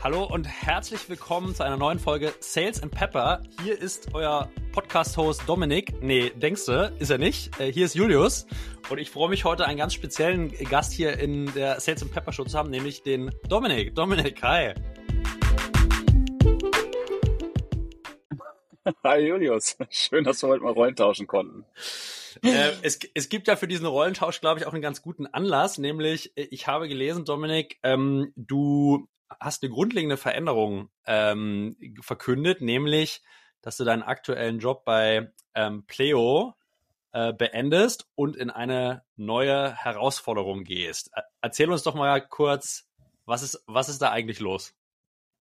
Hallo und herzlich willkommen zu einer neuen Folge Sales and Pepper. Hier ist euer Podcast-Host Dominik. Nee, denkst du, ist er nicht. Äh, hier ist Julius. Und ich freue mich heute einen ganz speziellen Gast hier in der Sales and Pepper Show zu haben, nämlich den Dominik. Dominik, hi. Hi Julius, schön, dass wir heute mal Rollen tauschen konnten. Äh, es, es gibt ja für diesen Rollentausch, glaube ich, auch einen ganz guten Anlass, nämlich äh, ich habe gelesen, Dominik, ähm, du hast eine grundlegende Veränderung ähm, verkündet, nämlich, dass du deinen aktuellen Job bei ähm, Pleo äh, beendest und in eine neue Herausforderung gehst. Erzähl uns doch mal kurz, was ist, was ist da eigentlich los?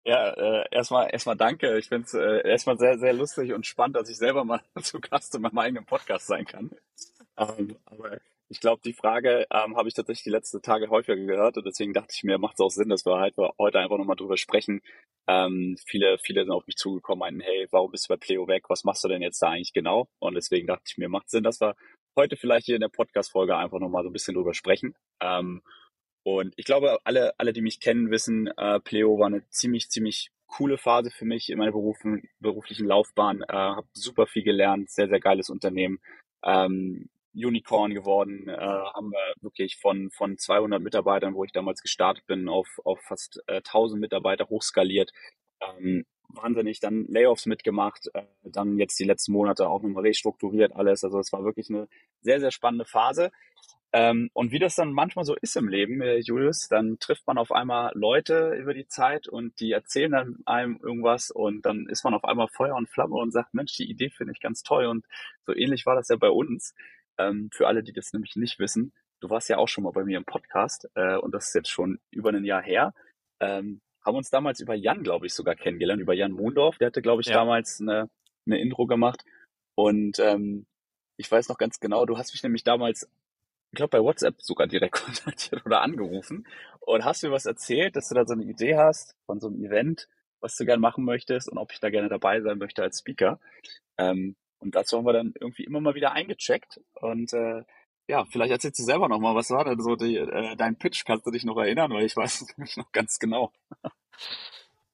Ja, äh, erstmal erstmal danke. Ich finde es äh, erstmal sehr, sehr lustig und spannend, dass ich selber mal zu Gast in meinem eigenen Podcast sein kann. Ähm, aber ich glaube, die Frage ähm, habe ich tatsächlich die letzten Tage häufiger gehört und deswegen dachte ich mir, macht es auch Sinn, dass wir halt heute einfach nochmal drüber sprechen. Ähm, viele, viele sind auf mich zugekommen, meinten, hey, warum bist du bei Pleo weg? Was machst du denn jetzt da eigentlich genau? Und deswegen dachte ich mir, macht Sinn, dass wir heute vielleicht hier in der Podcast-Folge einfach nochmal so ein bisschen drüber sprechen. Ähm, und ich glaube, alle, alle, die mich kennen, wissen, äh, Pleo war eine ziemlich, ziemlich coole Phase für mich in meiner beruflichen Laufbahn. Äh, habe super viel gelernt, sehr, sehr geiles Unternehmen. Ähm, Unicorn geworden, äh, haben wir wirklich von, von 200 Mitarbeitern, wo ich damals gestartet bin, auf, auf fast äh, 1000 Mitarbeiter hochskaliert. Ähm, wahnsinnig dann Layoffs mitgemacht, äh, dann jetzt die letzten Monate auch nochmal restrukturiert alles. Also es war wirklich eine sehr, sehr spannende Phase. Ähm, und wie das dann manchmal so ist im Leben, äh, Julius, dann trifft man auf einmal Leute über die Zeit und die erzählen dann einem irgendwas und dann ist man auf einmal Feuer und Flamme und sagt, Mensch, die Idee finde ich ganz toll. Und so ähnlich war das ja bei uns. Ähm, für alle, die das nämlich nicht wissen, du warst ja auch schon mal bei mir im Podcast äh, und das ist jetzt schon über ein Jahr her. Ähm, haben uns damals über Jan, glaube ich, sogar kennengelernt, über Jan Mondorf. Der hatte, glaube ich, ja. damals eine, eine Intro gemacht. Und ähm, ich weiß noch ganz genau, du hast mich nämlich damals, ich glaube, bei WhatsApp sogar direkt kontaktiert oder angerufen und hast mir was erzählt, dass du da so eine Idee hast von so einem Event, was du gerne machen möchtest und ob ich da gerne dabei sein möchte als Speaker. Ähm, und dazu haben wir dann irgendwie immer mal wieder eingecheckt. Und äh, ja, vielleicht erzählst du selber nochmal, was war denn so die, äh, dein Pitch? Kannst du dich noch erinnern? Weil ich weiß es nämlich noch ganz genau.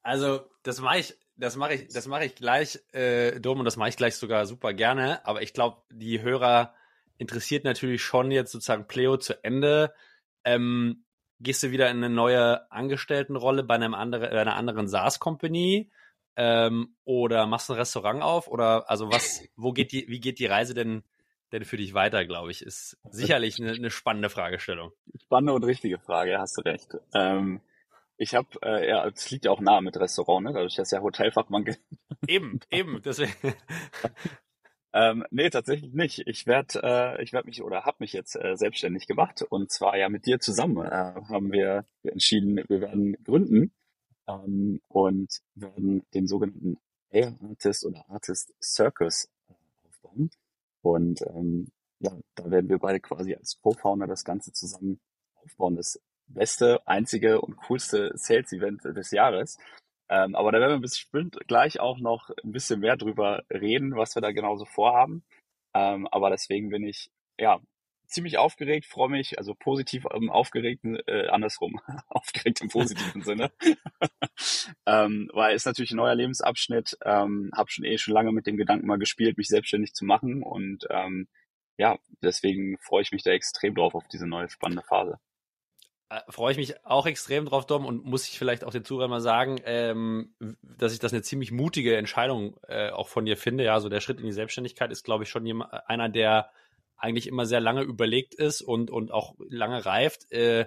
Also, das mache ich, das mache ich, das mache ich gleich, äh, dumm und das mache ich gleich sogar super gerne. Aber ich glaube, die Hörer interessiert natürlich schon jetzt sozusagen Pleo zu Ende. Ähm, gehst du wieder in eine neue Angestelltenrolle bei einem anderen, einer anderen SaaS-Company? Ähm, oder machst du ein Restaurant auf? Oder also was, wo geht die, wie geht die Reise denn, denn für dich weiter, glaube ich, ist sicherlich eine, eine spannende Fragestellung. Spannende und richtige Frage, hast du recht. Ähm, ich habe, äh, ja, es liegt ja auch nahe mit Restaurant, ne? dadurch, dass ja Hotelfachmann. Eben, eben, deswegen. Ähm, nee, tatsächlich nicht. Ich werde äh, ich werd mich oder habe mich jetzt äh, selbstständig gemacht und zwar ja mit dir zusammen äh, haben wir entschieden, wir werden gründen ähm, und werden den sogenannten Air Artist oder Artist Circus äh, aufbauen. Und ähm, ja, da werden wir beide quasi als Co-Founder das Ganze zusammen aufbauen. Das beste, einzige und coolste Sales-Event des Jahres. Ähm, aber da werden wir bestimmt gleich auch noch ein bisschen mehr drüber reden, was wir da genauso vorhaben. Ähm, aber deswegen bin ich ja ziemlich aufgeregt, freue mich, also positiv ähm, aufgeregt, äh, andersrum, aufgeregt im positiven Sinne, ähm, weil es natürlich ein neuer Lebensabschnitt, ähm, habe schon eh schon lange mit dem Gedanken mal gespielt, mich selbstständig zu machen. Und ähm, ja, deswegen freue ich mich da extrem drauf auf diese neue spannende Phase. Äh, freue ich mich auch extrem drauf, Dom, und muss ich vielleicht auch den Zuhörern mal sagen, ähm, dass ich das eine ziemlich mutige Entscheidung äh, auch von dir finde. Ja, so der Schritt in die Selbstständigkeit ist, glaube ich, schon jemand, einer, der eigentlich immer sehr lange überlegt ist und, und auch lange reift. Äh,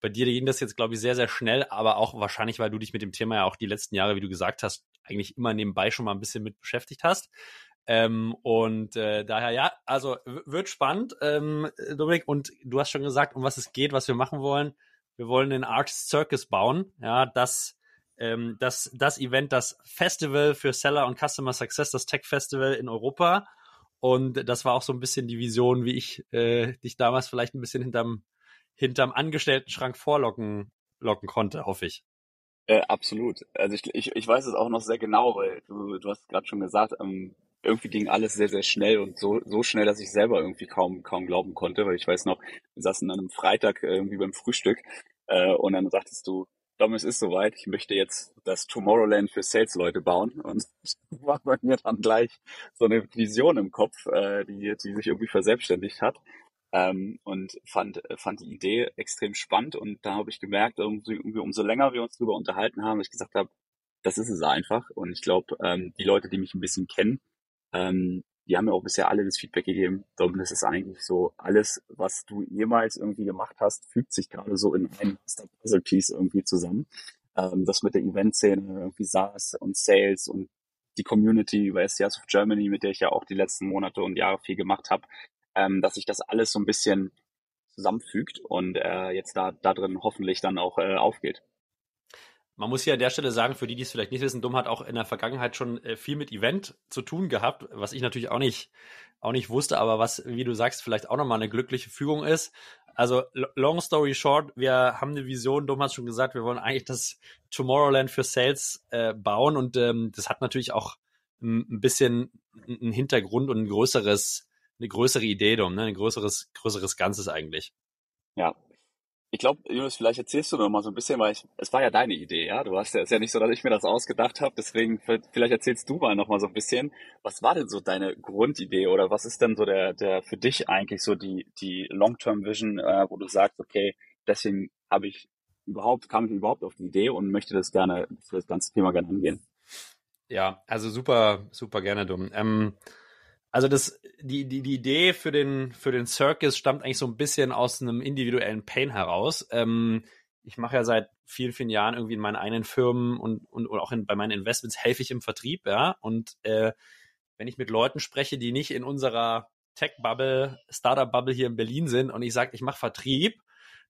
bei dir ging das jetzt, glaube ich, sehr, sehr schnell, aber auch wahrscheinlich, weil du dich mit dem Thema ja auch die letzten Jahre, wie du gesagt hast, eigentlich immer nebenbei schon mal ein bisschen mit beschäftigt hast. Ähm, und äh, daher, ja, also wird spannend, ähm, Dominik, und du hast schon gesagt, um was es geht, was wir machen wollen. Wir wollen den Artist Circus bauen, ja, das, ähm, das, das Event, das Festival für Seller und Customer Success, das Tech Festival in Europa. Und das war auch so ein bisschen die Vision, wie ich äh, dich damals vielleicht ein bisschen hinterm, hinterm Angestellten-Schrank vorlocken locken konnte, hoffe ich. Äh, absolut. Also ich, ich, ich weiß es auch noch sehr genau, weil du, du hast gerade schon gesagt, ähm, irgendwie ging alles sehr, sehr schnell und so, so schnell, dass ich selber irgendwie kaum, kaum glauben konnte, weil ich weiß noch, wir saßen an einem Freitag irgendwie beim Frühstück äh, und dann sagtest du, Dom, es ist soweit. Ich möchte jetzt das Tomorrowland für Sales-Leute bauen und war bei mir dann gleich so eine Vision im Kopf, äh, die, die sich irgendwie verselbstständigt hat. Ähm, und fand, fand die Idee extrem spannend und da habe ich gemerkt, irgendwie, irgendwie umso länger wir uns darüber unterhalten haben, ich gesagt habe, das ist es einfach. Und ich glaube, ähm, die Leute, die mich ein bisschen kennen, ähm, die haben mir auch bisher alle das Feedback gegeben. Dom, das ist eigentlich so alles, was du jemals irgendwie gemacht hast, fügt sich gerade so in ein Puzzle-Piece irgendwie zusammen. Ähm, das mit der Event-Szene, irgendwie SaaS und Sales und die Community über SDRs of Germany, mit der ich ja auch die letzten Monate und Jahre viel gemacht habe, ähm, dass sich das alles so ein bisschen zusammenfügt und äh, jetzt da, da drin hoffentlich dann auch äh, aufgeht. Man muss hier an der Stelle sagen, für die, die es vielleicht nicht wissen, Dumm hat auch in der Vergangenheit schon äh, viel mit Event zu tun gehabt, was ich natürlich auch nicht, auch nicht wusste, aber was, wie du sagst, vielleicht auch nochmal eine glückliche Fügung ist. Also, long story short, wir haben eine Vision, Dumm hat schon gesagt, wir wollen eigentlich das Tomorrowland für Sales äh, bauen und ähm, das hat natürlich auch ein bisschen einen Hintergrund und ein größeres, eine größere Idee, Dumm, ne? ein größeres, größeres Ganzes eigentlich. Ja, ich glaube, Jonas, vielleicht erzählst du noch mal so ein bisschen, weil ich, es war ja deine Idee, ja. Du hast ja, es ist ja nicht so, dass ich mir das ausgedacht habe. Deswegen vielleicht erzählst du mal noch mal so ein bisschen, was war denn so deine Grundidee oder was ist denn so der, der für dich eigentlich so die die Long-Term-Vision, äh, wo du sagst, okay, deswegen habe ich überhaupt kam ich überhaupt auf die Idee und möchte das gerne für das ganze Thema gerne angehen. Ja, also super, super gerne, dumm. Ähm, also das, die, die, die Idee für den, für den Circus stammt eigentlich so ein bisschen aus einem individuellen Pain heraus. Ähm, ich mache ja seit vielen, vielen Jahren irgendwie in meinen eigenen Firmen und, und, und auch in, bei meinen Investments helfe ich im Vertrieb, ja. Und äh, wenn ich mit Leuten spreche, die nicht in unserer Tech-Bubble, Startup-Bubble hier in Berlin sind und ich sage, ich mache Vertrieb,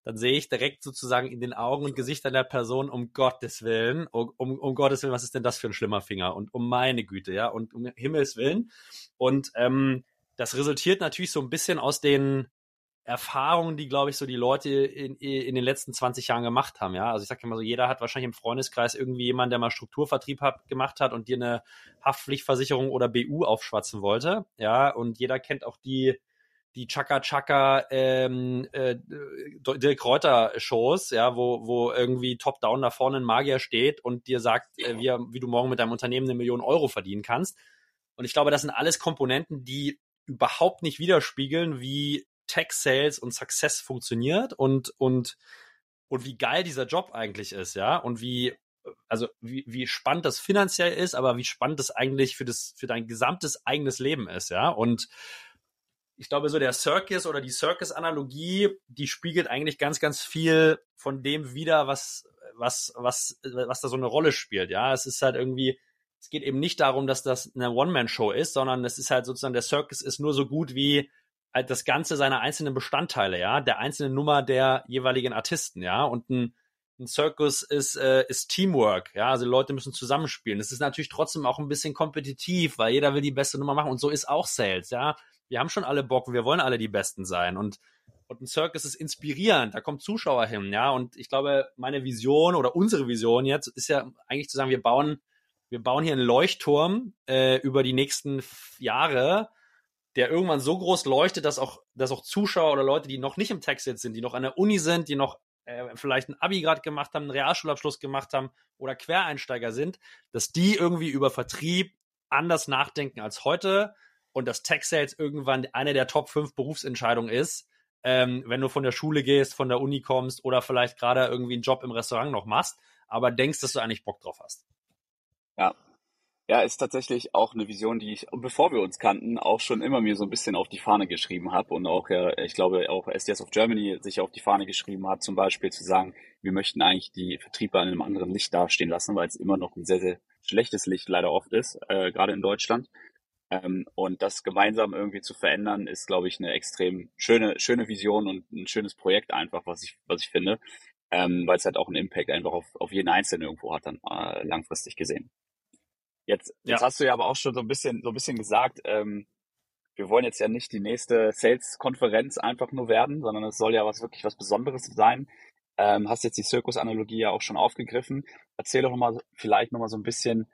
dann sehe ich direkt sozusagen in den Augen und Gesichtern der Person, um Gottes Willen, um, um Gottes Willen, was ist denn das für ein schlimmer Finger? Und um meine Güte, ja, und um Himmels Willen. Und ähm, das resultiert natürlich so ein bisschen aus den Erfahrungen, die, glaube ich, so die Leute in, in den letzten 20 Jahren gemacht haben, ja. Also ich sage immer so, jeder hat wahrscheinlich im Freundeskreis irgendwie jemanden, der mal Strukturvertrieb hat, gemacht hat und dir eine Haftpflichtversicherung oder BU aufschwatzen wollte, ja. Und jeder kennt auch die die Chaka Chaka ähm, äh, Dirk Kräuter Shows, ja, wo, wo irgendwie top-down da vorne ein Magier steht und dir sagt, äh, wie, wie du morgen mit deinem Unternehmen eine Million Euro verdienen kannst. Und ich glaube, das sind alles Komponenten, die überhaupt nicht widerspiegeln, wie Tech Sales und Success funktioniert und, und, und wie geil dieser Job eigentlich ist, ja, und wie, also wie, wie spannend das finanziell ist, aber wie spannend das eigentlich für das, für dein gesamtes eigenes Leben ist, ja. Und ich glaube, so der Circus oder die Circus-Analogie, die spiegelt eigentlich ganz, ganz viel von dem wider, was, was, was, was da so eine Rolle spielt. Ja, es ist halt irgendwie, es geht eben nicht darum, dass das eine One-Man-Show ist, sondern es ist halt sozusagen, der Circus ist nur so gut wie halt das Ganze seiner einzelnen Bestandteile, ja, der einzelnen Nummer der jeweiligen Artisten, ja, und ein, ein Circus ist, äh, ist Teamwork, ja, also Leute müssen zusammenspielen. Es ist natürlich trotzdem auch ein bisschen kompetitiv, weil jeder will die beste Nummer machen. Und so ist auch Sales, ja wir haben schon alle Bock, wir wollen alle die Besten sein und und ein Circus ist inspirierend, da kommen Zuschauer hin, ja. Und ich glaube, meine Vision oder unsere Vision jetzt ist ja eigentlich zu sagen, wir bauen, wir bauen hier einen Leuchtturm äh, über die nächsten Jahre, der irgendwann so groß leuchtet, dass auch, dass auch Zuschauer oder Leute, die noch nicht im Tech sind, die noch an der Uni sind, die noch äh, vielleicht ein Abi grad gemacht haben, einen Realschulabschluss gemacht haben oder Quereinsteiger sind, dass die irgendwie über Vertrieb anders nachdenken als heute und dass Tech Sales irgendwann eine der Top 5 Berufsentscheidungen ist, ähm, wenn du von der Schule gehst, von der Uni kommst oder vielleicht gerade irgendwie einen Job im Restaurant noch machst, aber denkst, dass du eigentlich Bock drauf hast. Ja. Ja, ist tatsächlich auch eine Vision, die ich, bevor wir uns kannten, auch schon immer mir so ein bisschen auf die Fahne geschrieben habe und auch, ja, ich glaube, auch SDS of Germany sich auf die Fahne geschrieben hat, zum Beispiel zu sagen, wir möchten eigentlich die Vertriebe an einem anderen Licht dastehen lassen, weil es immer noch ein sehr, sehr schlechtes Licht leider oft ist, äh, gerade in Deutschland. Ähm, und das gemeinsam irgendwie zu verändern, ist, glaube ich, eine extrem schöne, schöne Vision und ein schönes Projekt einfach, was ich, was ich finde, ähm, weil es halt auch einen Impact einfach auf, auf jeden Einzelnen irgendwo hat, dann äh, langfristig gesehen. Jetzt, jetzt ja. hast du ja aber auch schon so ein bisschen, so ein bisschen gesagt, ähm, wir wollen jetzt ja nicht die nächste Sales-Konferenz einfach nur werden, sondern es soll ja was wirklich was Besonderes sein. Ähm, hast jetzt die Zirkus-Analogie ja auch schon aufgegriffen. Erzähl doch nochmal, vielleicht nochmal so ein bisschen,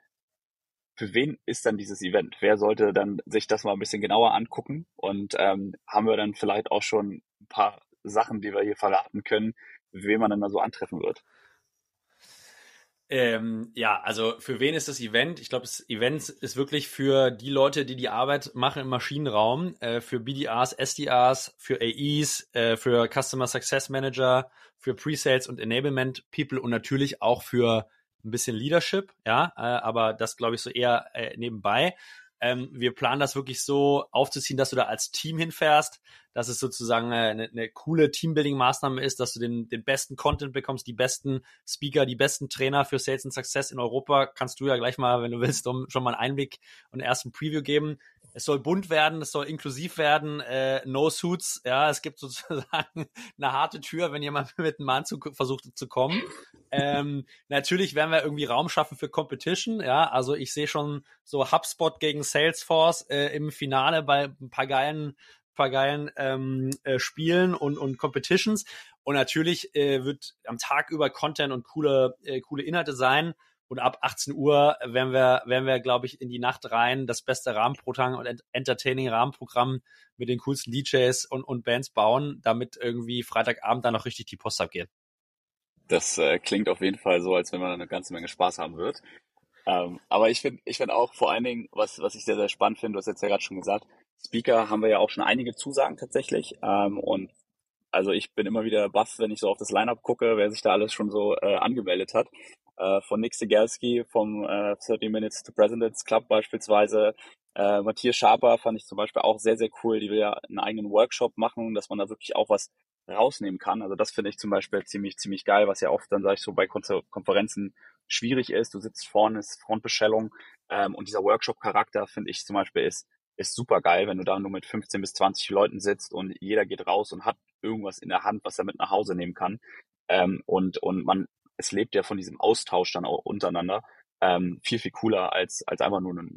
für wen ist dann dieses Event? Wer sollte dann sich das mal ein bisschen genauer angucken? Und ähm, haben wir dann vielleicht auch schon ein paar Sachen, die wir hier verraten können, wen man dann da so antreffen wird? Ähm, ja, also für wen ist das Event? Ich glaube, das Event ist wirklich für die Leute, die die Arbeit machen im Maschinenraum, äh, für BDRs, SDRs, für AEs, äh, für Customer Success Manager, für Pre-Sales und Enablement People und natürlich auch für ein bisschen Leadership, ja, äh, aber das glaube ich so eher äh, nebenbei. Ähm, wir planen das wirklich so aufzuziehen, dass du da als Team hinfährst, dass es sozusagen eine, eine coole Teambuilding-Maßnahme ist, dass du den, den besten Content bekommst, die besten Speaker, die besten Trainer für Sales and Success in Europa. Kannst du ja gleich mal, wenn du willst, um schon mal einen Einblick und einen ersten Preview geben. Es soll bunt werden, es soll inklusiv werden, äh, no suits, ja, es gibt sozusagen eine harte Tür, wenn jemand mit einem Anzug versucht zu kommen. Ähm, natürlich werden wir irgendwie Raum schaffen für Competition, ja, also ich sehe schon so HubSpot gegen Salesforce äh, im Finale bei ein paar geilen geilen ähm, äh, Spielen und, und Competitions. Und natürlich äh, wird am Tag über Content und coole, äh, coole Inhalte sein. Und ab 18 Uhr werden wir, werden wir, glaube ich, in die Nacht rein das beste Rahmenprogramm und entertaining Rahmenprogramm mit den coolsten DJs und, und Bands bauen, damit irgendwie Freitagabend dann noch richtig die Post abgeht. Das äh, klingt auf jeden Fall so, als wenn man eine ganze Menge Spaß haben wird. Ähm, aber ich finde ich finde auch vor allen Dingen, was, was ich sehr, sehr spannend finde, du hast jetzt ja gerade schon gesagt, Speaker haben wir ja auch schon einige Zusagen tatsächlich. Ähm, und also ich bin immer wieder baff, wenn ich so auf das Lineup gucke, wer sich da alles schon so äh, angemeldet hat äh, von Nick Sigelski vom äh, 30 Minutes to Presidents Club beispielsweise. Äh, Matthias Schaper fand ich zum Beispiel auch sehr, sehr cool, die will ja einen eigenen Workshop machen, dass man da wirklich auch was rausnehmen kann. Also das finde ich zum Beispiel ziemlich, ziemlich geil, was ja oft dann, sage ich so, bei Konferenzen schwierig ist. Du sitzt vorne, ist Frontbestellung ähm, und dieser Workshop-Charakter, finde ich zum Beispiel, ist, ist super geil, wenn du da nur mit 15 bis 20 Leuten sitzt und jeder geht raus und hat irgendwas in der Hand, was er mit nach Hause nehmen kann. Ähm, und, und man es lebt ja von diesem Austausch dann auch untereinander ähm, viel, viel cooler, als, als einfach nur eine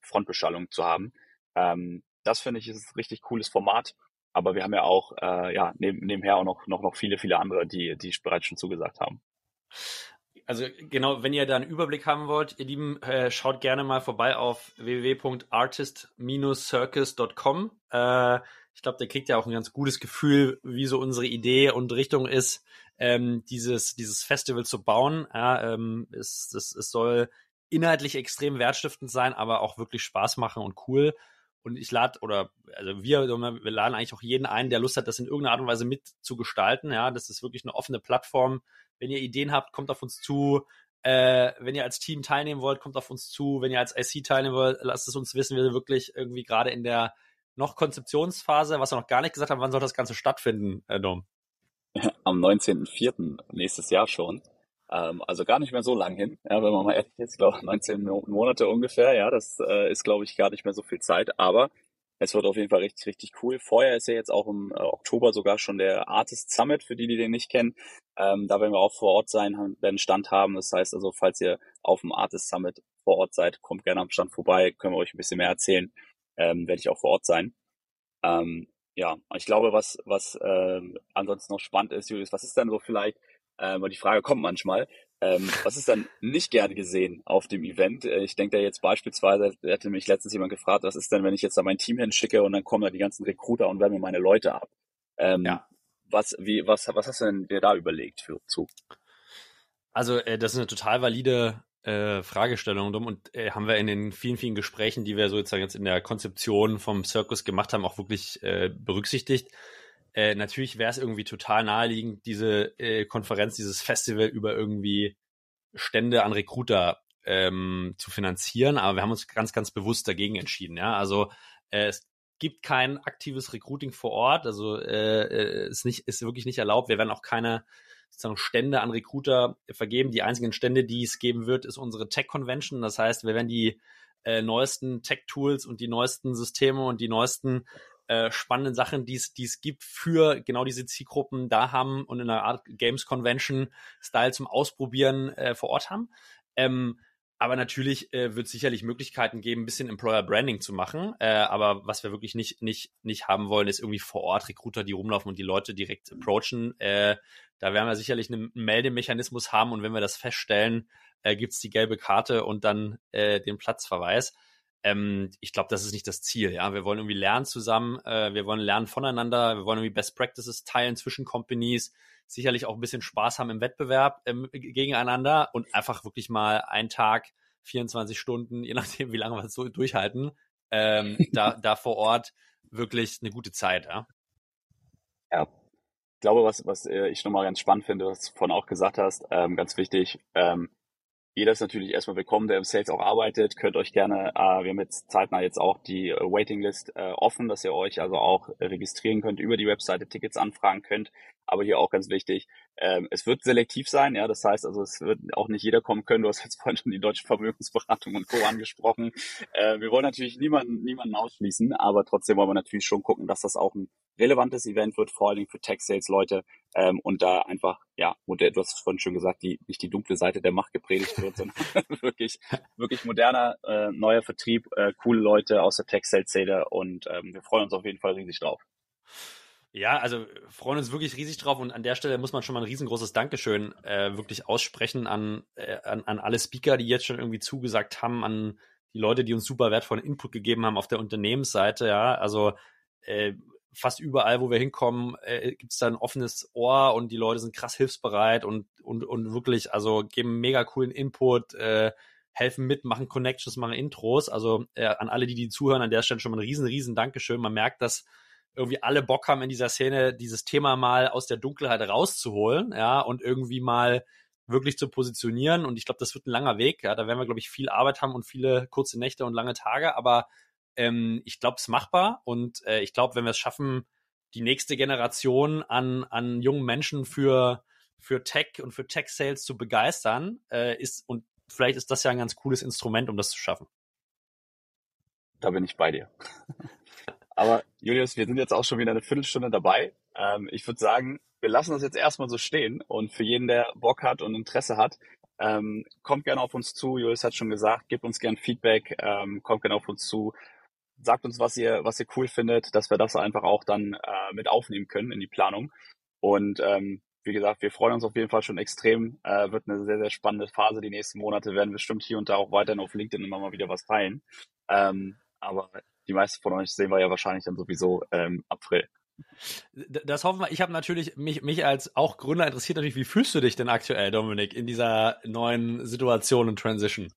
Frontbeschallung zu haben. Ähm, das finde ich ist ein richtig cooles Format. Aber wir haben ja auch äh, ja, neben, nebenher auch noch, noch, noch viele, viele andere, die, die bereits schon zugesagt haben. Also genau, wenn ihr da einen Überblick haben wollt, ihr Lieben, äh, schaut gerne mal vorbei auf www.artist-circus.com. Äh, ich glaube, der kriegt ja auch ein ganz gutes Gefühl, wie so unsere Idee und Richtung ist, ähm, dieses, dieses Festival zu bauen. Ja, ähm, es, es, es soll inhaltlich extrem wertstiftend sein, aber auch wirklich Spaß machen und cool. Und ich lade, oder also wir, wir laden eigentlich auch jeden ein, der Lust hat, das in irgendeiner Art und Weise mitzugestalten. Ja, das ist wirklich eine offene Plattform. Wenn ihr Ideen habt, kommt auf uns zu. Äh, wenn ihr als Team teilnehmen wollt, kommt auf uns zu. Wenn ihr als IC teilnehmen wollt, lasst es uns wissen. Wir sind wirklich irgendwie gerade in der noch Konzeptionsphase, was wir noch gar nicht gesagt haben, wann soll das Ganze stattfinden, äh, Dom? am 19.04. nächstes Jahr schon. Ähm, also gar nicht mehr so lang hin. Ja, wenn man mal ehrlich ist, glaube 19 Monate ungefähr. Ja, das äh, ist, glaube ich, gar nicht mehr so viel Zeit. Aber es wird auf jeden Fall richtig, richtig cool. Vorher ist ja jetzt auch im äh, Oktober sogar schon der Artist Summit, für die, die den nicht kennen. Ähm, da werden wir auch vor Ort sein, werden Stand haben. Das heißt also, falls ihr auf dem Artist Summit vor Ort seid, kommt gerne am Stand vorbei, können wir euch ein bisschen mehr erzählen. Ähm, werde ich auch vor Ort sein. Ähm, ja, ich glaube, was, was äh, ansonsten noch spannend ist, Julius, was ist denn so vielleicht, äh, die Frage kommt manchmal, ähm, was ist dann nicht gern gesehen auf dem Event? Äh, ich denke da jetzt beispielsweise, da hätte mich letztens jemand gefragt, was ist denn, wenn ich jetzt da mein Team hinschicke und dann kommen da die ganzen Recruiter und werden mir meine Leute ab? Ähm, ja. Was, wie, was, was hast du denn dir da überlegt für zu? Also, äh, das ist eine total valide äh, Fragestellung und äh, haben wir in den vielen, vielen Gesprächen, die wir sozusagen jetzt in der Konzeption vom Circus gemacht haben, auch wirklich äh, berücksichtigt. Äh, natürlich wäre es irgendwie total naheliegend, diese äh, Konferenz, dieses Festival über irgendwie Stände an Recruiter ähm, zu finanzieren, aber wir haben uns ganz, ganz bewusst dagegen entschieden. Ja, also äh, es gibt kein aktives Recruiting vor Ort, also äh, äh ist nicht, ist wirklich nicht erlaubt. Wir werden auch keine sozusagen Stände an Recruiter vergeben. Die einzigen Stände, die es geben wird, ist unsere Tech Convention. Das heißt, wir werden die äh, neuesten Tech-Tools und die neuesten Systeme und die neuesten äh, spannenden Sachen, die es gibt für genau diese Zielgruppen da haben und in einer Art Games Convention Style zum Ausprobieren äh, vor Ort haben. Ähm, aber natürlich äh, wird es sicherlich Möglichkeiten geben, ein bisschen Employer Branding zu machen. Äh, aber was wir wirklich nicht, nicht, nicht haben wollen, ist irgendwie vor Ort Recruiter, die rumlaufen und die Leute direkt approachen. Äh, da werden wir sicherlich einen Meldemechanismus haben und wenn wir das feststellen, äh, gibt es die gelbe Karte und dann äh, den Platzverweis. Ähm, ich glaube, das ist nicht das Ziel. Ja, wir wollen irgendwie lernen zusammen, äh, wir wollen lernen voneinander, wir wollen irgendwie Best Practices teilen zwischen Companies. sicherlich auch ein bisschen Spaß haben im Wettbewerb ähm, gegeneinander und einfach wirklich mal einen Tag, 24 Stunden, je nachdem, wie lange wir es so durchhalten, ähm, da, da vor Ort wirklich eine gute Zeit. Ja, ja. Ich glaube, was, was äh, ich nochmal ganz spannend finde, was du vorhin auch gesagt hast, ähm, ganz wichtig, ähm, jeder ist natürlich erstmal willkommen, der im Sales auch arbeitet. Könnt euch gerne, äh, wir haben jetzt zeitnah jetzt auch die äh, Waitinglist äh, offen, dass ihr euch also auch registrieren könnt, über die Webseite Tickets anfragen könnt. Aber hier auch ganz wichtig, ähm, es wird selektiv sein, ja, das heißt also, es wird auch nicht jeder kommen können. Du hast jetzt vorhin schon die deutsche Vermögensberatung und Co. angesprochen. Äh, wir wollen natürlich niemanden, niemanden ausschließen, aber trotzdem wollen wir natürlich schon gucken, dass das auch ein relevantes Event wird, vor allen Dingen für Tech-Sales-Leute ähm, und da einfach, ja, modern, du hast vorhin schon gesagt, die, nicht die dunkle Seite der Macht gepredigt wird, sondern wirklich, wirklich moderner, äh, neuer Vertrieb, äh, coole Leute aus der Tech-Sales-Szene und ähm, wir freuen uns auf jeden Fall riesig drauf. Ja, also freuen uns wirklich riesig drauf und an der Stelle muss man schon mal ein riesengroßes Dankeschön äh, wirklich aussprechen an, äh, an, an alle Speaker, die jetzt schon irgendwie zugesagt haben, an die Leute, die uns super wertvollen Input gegeben haben auf der Unternehmensseite. Ja, also äh, fast überall, wo wir hinkommen, äh, gibt es da ein offenes Ohr und die Leute sind krass hilfsbereit und, und, und wirklich, also geben mega coolen Input, äh, helfen mit, machen Connections, machen Intros. Also äh, an alle, die die zuhören, an der Stelle schon mal ein riesen, riesen Dankeschön. Man merkt, dass irgendwie alle Bock haben in dieser Szene, dieses Thema mal aus der Dunkelheit rauszuholen, ja, und irgendwie mal wirklich zu positionieren. Und ich glaube, das wird ein langer Weg. Ja, da werden wir, glaube ich, viel Arbeit haben und viele kurze Nächte und lange Tage. Aber ähm, ich glaube, es ist machbar. Und äh, ich glaube, wenn wir es schaffen, die nächste Generation an, an jungen Menschen für, für Tech und für Tech-Sales zu begeistern, äh, ist, und vielleicht ist das ja ein ganz cooles Instrument, um das zu schaffen. Da bin ich bei dir. Aber Julius, wir sind jetzt auch schon wieder eine Viertelstunde dabei. Ähm, ich würde sagen, wir lassen das jetzt erstmal so stehen und für jeden, der Bock hat und Interesse hat, ähm, kommt gerne auf uns zu. Julius hat schon gesagt, gebt uns gerne Feedback, ähm, kommt gerne auf uns zu, sagt uns, was ihr, was ihr cool findet, dass wir das einfach auch dann äh, mit aufnehmen können in die Planung. Und ähm, wie gesagt, wir freuen uns auf jeden Fall schon extrem. Äh, wird eine sehr, sehr spannende Phase. Die nächsten Monate werden bestimmt hier und da auch weiterhin auf LinkedIn immer mal wieder was teilen. Ähm, aber die meisten von euch sehen wir ja wahrscheinlich dann sowieso ähm, April. Das hoffen wir. Ich habe natürlich mich, mich als auch Gründer interessiert natürlich, wie fühlst du dich denn aktuell, Dominik, in dieser neuen Situation und Transition?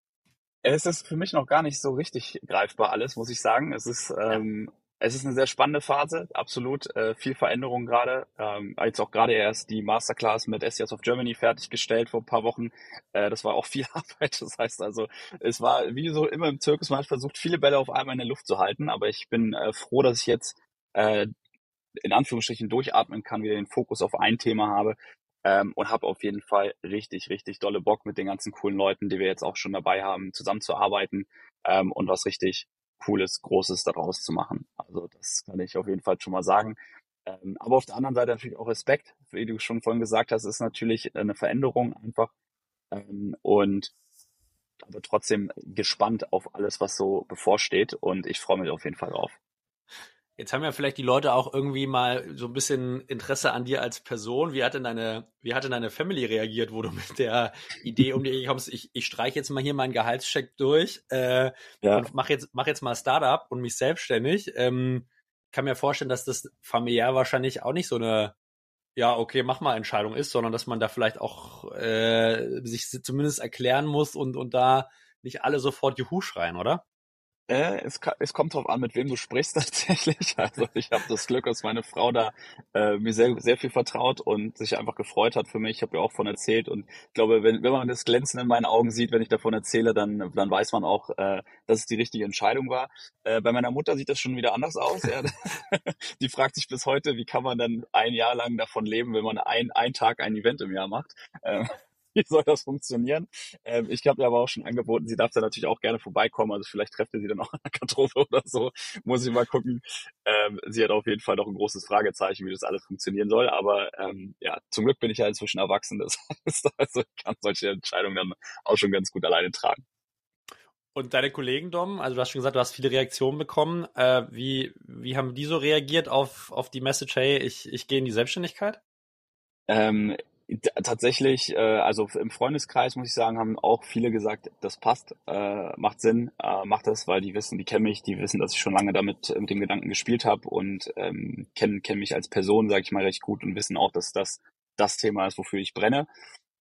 Es ist für mich noch gar nicht so richtig greifbar alles, muss ich sagen. Es ist ähm, es ist eine sehr spannende Phase, absolut. Äh, viel Veränderung gerade. Ähm, jetzt auch gerade erst die Masterclass mit SES of Germany fertiggestellt vor ein paar Wochen. Äh, das war auch viel Arbeit. Das heißt also, es war wie so immer im Zirkus, man hat versucht, viele Bälle auf einmal in der Luft zu halten. Aber ich bin äh, froh, dass ich jetzt äh, in Anführungsstrichen durchatmen kann, wieder den Fokus auf ein Thema habe. Ähm, und habe auf jeden Fall richtig, richtig dolle Bock mit den ganzen coolen Leuten, die wir jetzt auch schon dabei haben, zusammenzuarbeiten ähm, und was richtig Cooles, Großes daraus zu machen. Also das kann ich auf jeden Fall schon mal sagen. Ähm, aber auf der anderen Seite natürlich auch Respekt, wie du schon vorhin gesagt hast, ist natürlich eine Veränderung einfach. Ähm, und aber trotzdem gespannt auf alles, was so bevorsteht. Und ich freue mich auf jeden Fall drauf. Jetzt haben ja vielleicht die Leute auch irgendwie mal so ein bisschen Interesse an dir als Person. Wie hat denn deine, wie hat denn deine Family reagiert, wo du mit der Idee um die Ecke kommst, ich, ich streiche jetzt mal hier meinen Gehaltscheck durch äh, ja. und mach jetzt, mach jetzt mal Startup und mich selbstständig. Ähm, kann mir vorstellen, dass das familiär wahrscheinlich auch nicht so eine ja, okay, mach mal Entscheidung ist, sondern dass man da vielleicht auch äh, sich zumindest erklären muss und, und da nicht alle sofort Juhu schreien, oder? Äh, es, es kommt drauf an, mit wem du sprichst tatsächlich. Also ich habe das Glück, dass meine Frau da äh, mir sehr, sehr viel vertraut und sich einfach gefreut hat für mich. Ich habe ja auch von erzählt und ich glaube, wenn, wenn man das Glänzen in meinen Augen sieht, wenn ich davon erzähle, dann, dann weiß man auch, äh, dass es die richtige Entscheidung war. Äh, bei meiner Mutter sieht das schon wieder anders aus. Ja. die fragt sich bis heute, wie kann man dann ein Jahr lang davon leben, wenn man ein, ein Tag ein Event im Jahr macht. Äh, wie soll das funktionieren? Ähm, ich habe ihr aber auch schon angeboten, sie darf da natürlich auch gerne vorbeikommen. Also vielleicht trefft ihr sie dann auch an der Katastrophe oder so. Muss ich mal gucken. Ähm, sie hat auf jeden Fall noch ein großes Fragezeichen, wie das alles funktionieren soll. Aber ähm, ja, zum Glück bin ich ja inzwischen erwachsen. Das heißt, also ich kann solche Entscheidungen dann auch schon ganz gut alleine tragen. Und deine Kollegen, Dom, also du hast schon gesagt, du hast viele Reaktionen bekommen. Äh, wie, wie haben die so reagiert auf, auf die Message, hey, ich, ich gehe in die Selbstständigkeit? Ähm, Tatsächlich, äh, also im Freundeskreis muss ich sagen, haben auch viele gesagt, das passt, äh, macht Sinn, äh, macht das, weil die wissen, die kennen mich, die wissen, dass ich schon lange damit mit dem Gedanken gespielt habe und ähm, kennen kennen mich als Person, sage ich mal, recht gut und wissen auch, dass das das Thema ist, wofür ich brenne.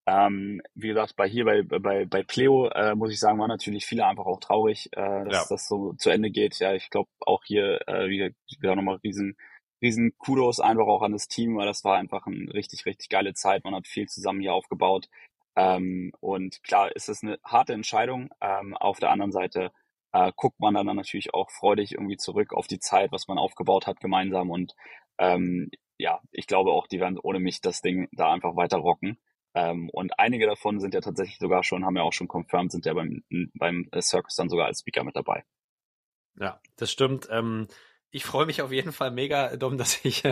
Ähm, wie gesagt, bei hier bei bei bei Pleo äh, muss ich sagen, waren natürlich viele einfach auch traurig, äh, dass ja. das so zu Ende geht. Ja, ich glaube auch hier äh, wieder, wieder nochmal riesen riesen Kudos einfach auch an das Team, weil das war einfach eine richtig richtig geile Zeit. Man hat viel zusammen hier aufgebaut. Ähm, und klar ist es eine harte Entscheidung. Ähm, auf der anderen Seite äh, guckt man dann natürlich auch freudig irgendwie zurück auf die Zeit, was man aufgebaut hat gemeinsam. Und ähm, ja, ich glaube auch, die werden ohne mich das Ding da einfach weiter rocken. Ähm, und einige davon sind ja tatsächlich sogar schon, haben ja auch schon confirmed, sind ja beim, beim Circus dann sogar als Speaker mit dabei. Ja, das stimmt. Ähm, ich freue mich auf jeden Fall mega, Dom, dass ich,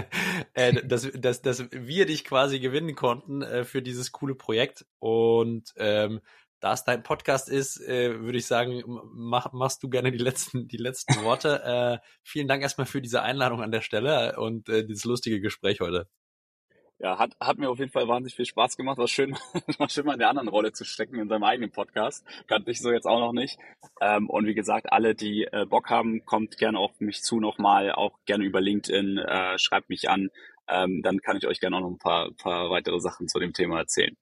äh, dass, dass, dass wir dich quasi gewinnen konnten äh, für dieses coole Projekt. Und ähm, da es dein Podcast ist, äh, würde ich sagen, mach, machst du gerne die letzten, die letzten Worte. äh, vielen Dank erstmal für diese Einladung an der Stelle und äh, dieses lustige Gespräch heute ja, hat, hat mir auf jeden Fall wahnsinnig viel Spaß gemacht. War schön, war schön mal in der anderen Rolle zu stecken in seinem eigenen Podcast. Kannte ich so jetzt auch noch nicht. Ähm, und wie gesagt, alle, die äh, Bock haben, kommt gerne auf mich zu nochmal, auch gerne über LinkedIn, äh, schreibt mich an. Ähm, dann kann ich euch gerne auch noch ein paar, paar weitere Sachen zu dem Thema erzählen.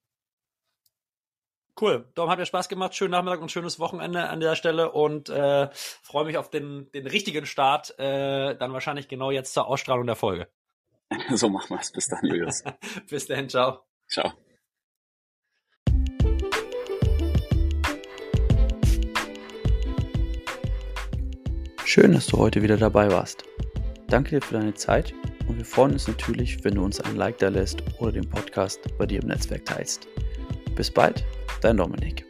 Cool. Dom, hat mir Spaß gemacht. Schönen Nachmittag und schönes Wochenende an der Stelle und äh, freue mich auf den, den richtigen Start, äh, dann wahrscheinlich genau jetzt zur Ausstrahlung der Folge. So machen wir es. Bis dann, Julius. Bis dann, ciao. Ciao. Schön, dass du heute wieder dabei warst. Danke dir für deine Zeit und wir freuen uns natürlich, wenn du uns ein Like da lässt oder den Podcast bei dir im Netzwerk teilst. Bis bald, dein Dominik.